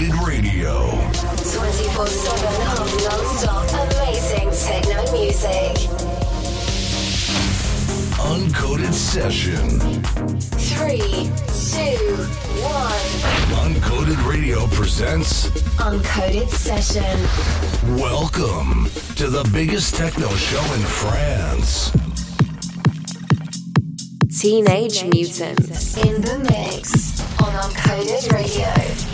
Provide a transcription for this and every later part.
Uncoded Radio. 24 7 of non stop amazing techno music. Uncoded Session. Three, two, one. Uncoded Radio presents Uncoded Session. Welcome to the biggest techno show in France. Teenage Mutants. In the mix on Uncoded Radio.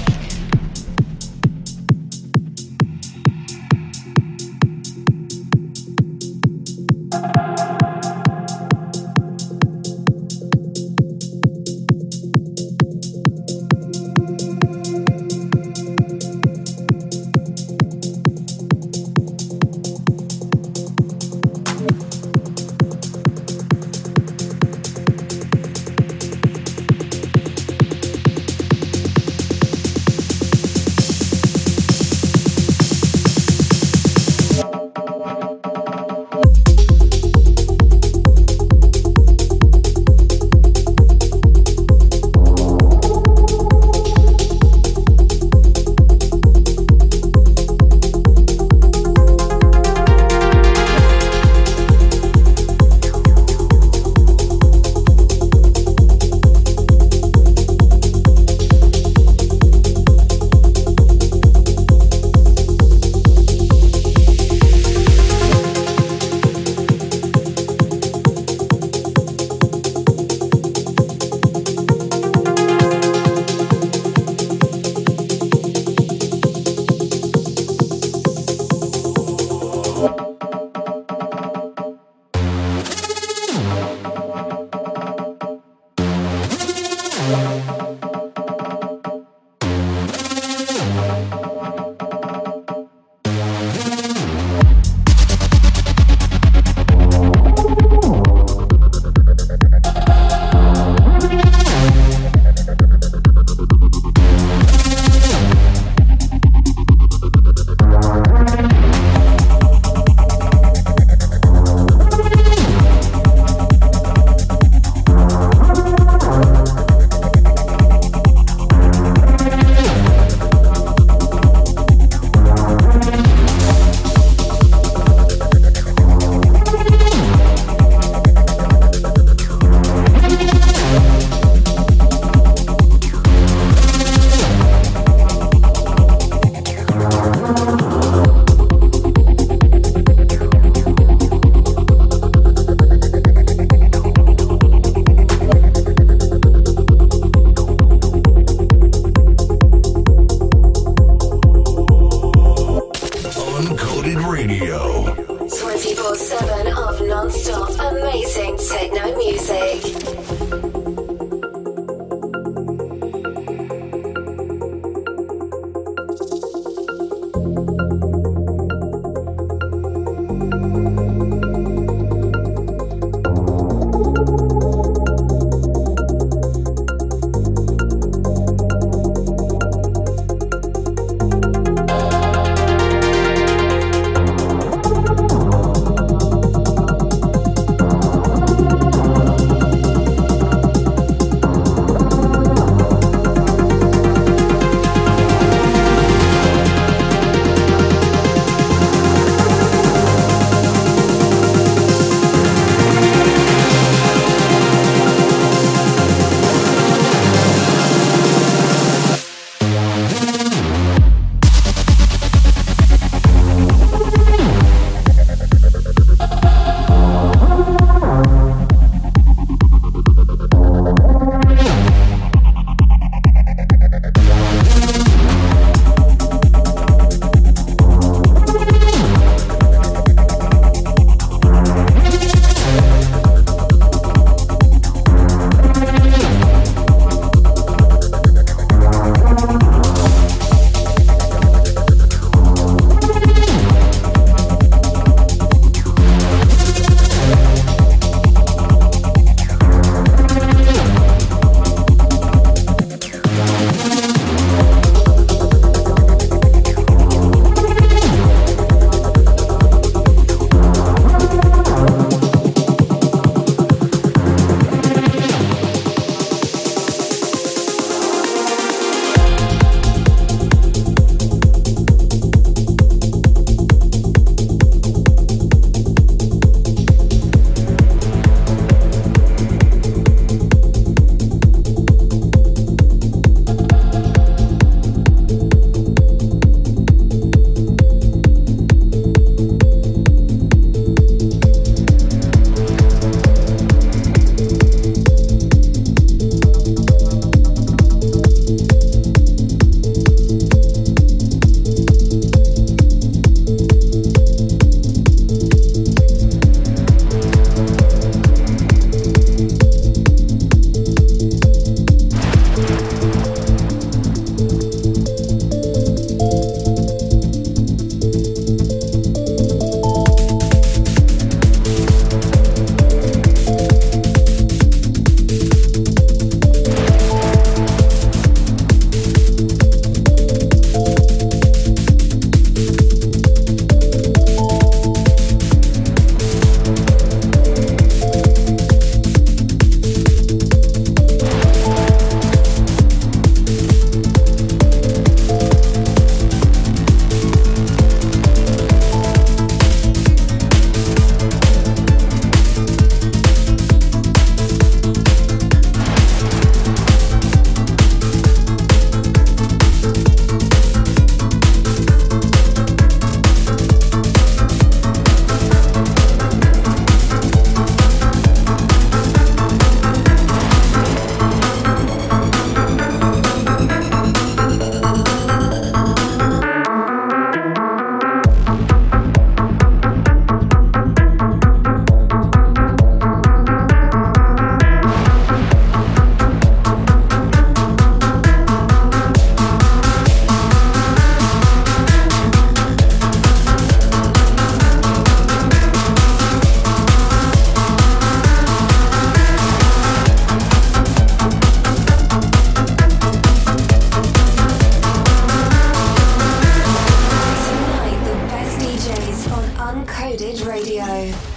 Radio.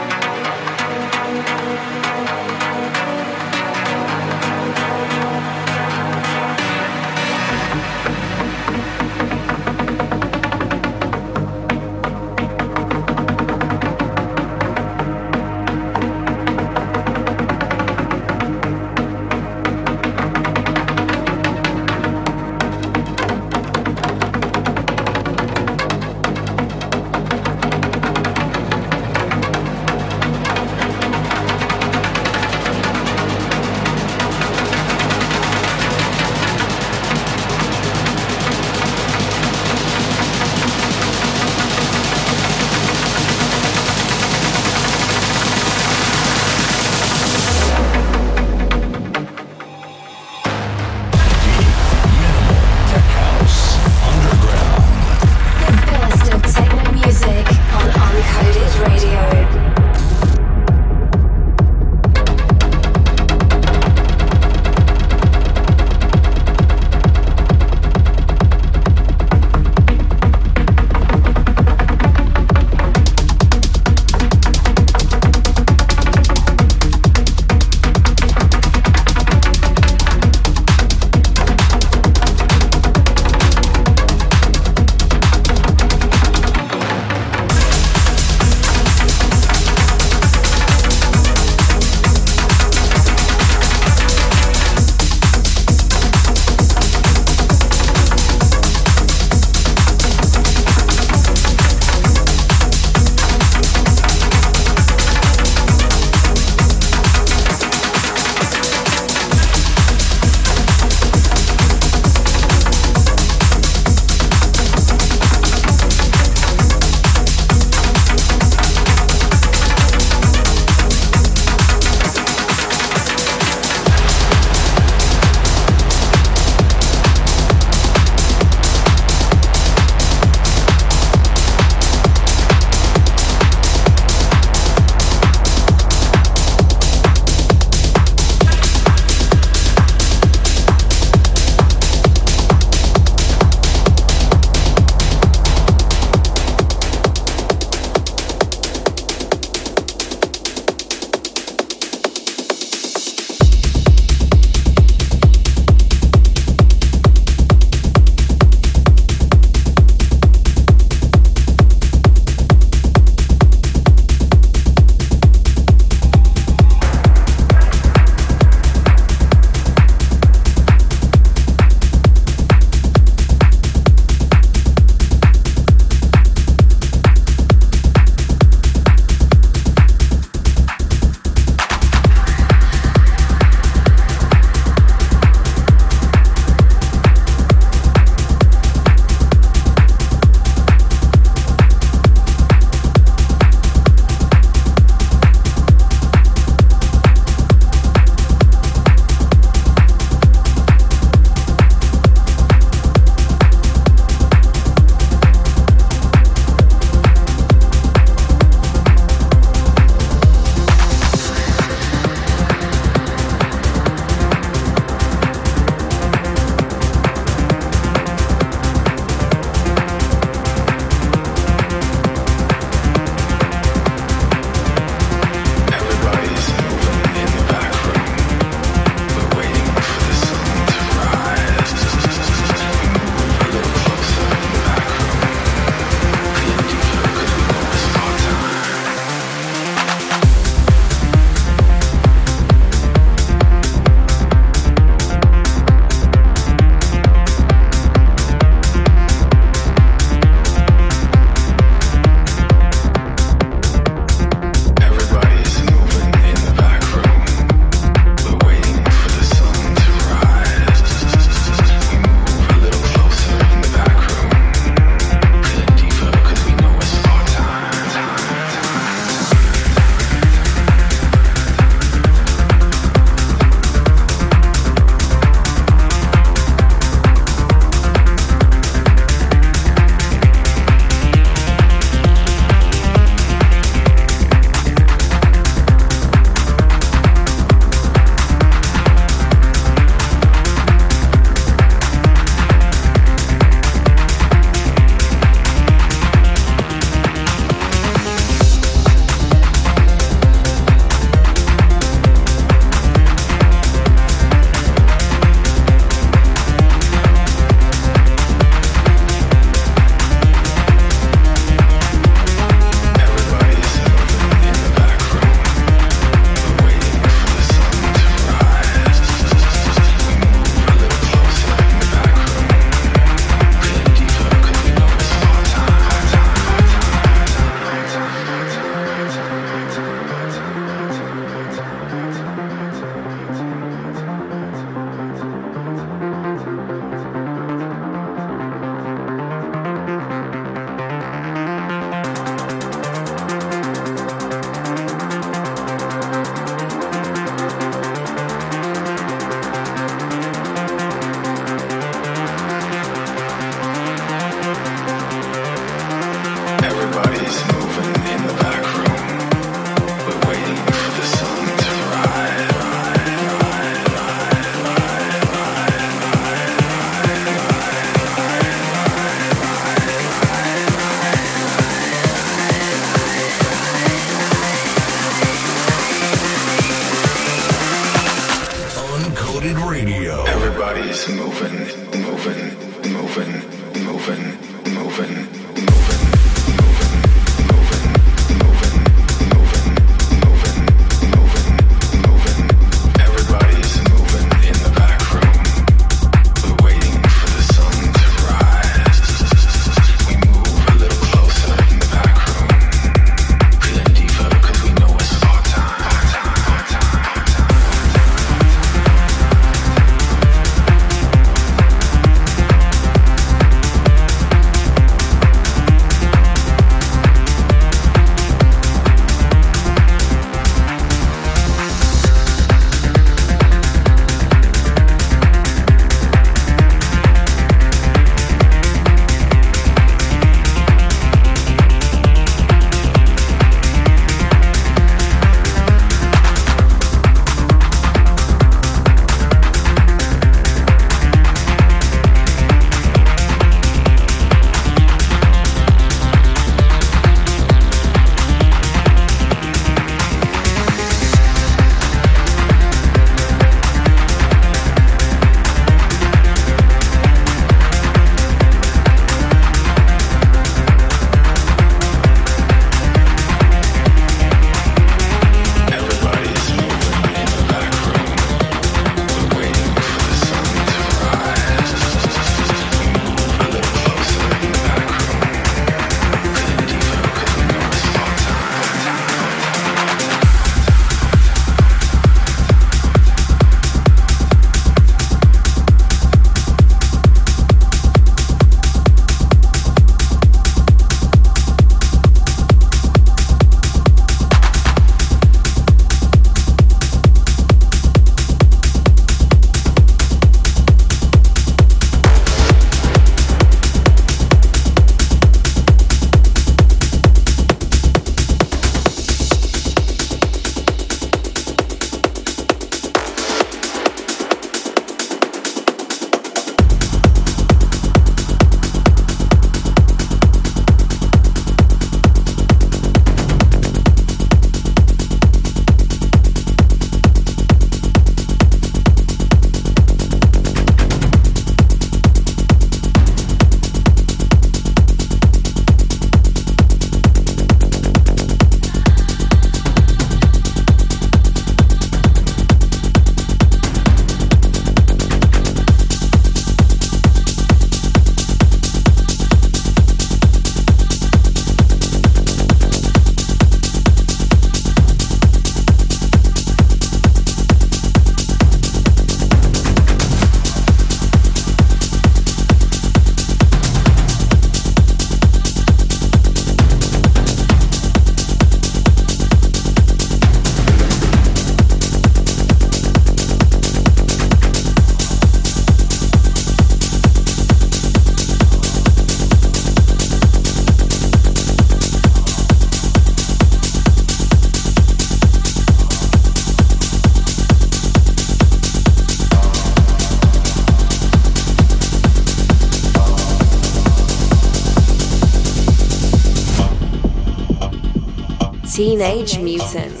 Teenage Mutant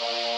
Bye.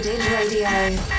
Uncoded Radio.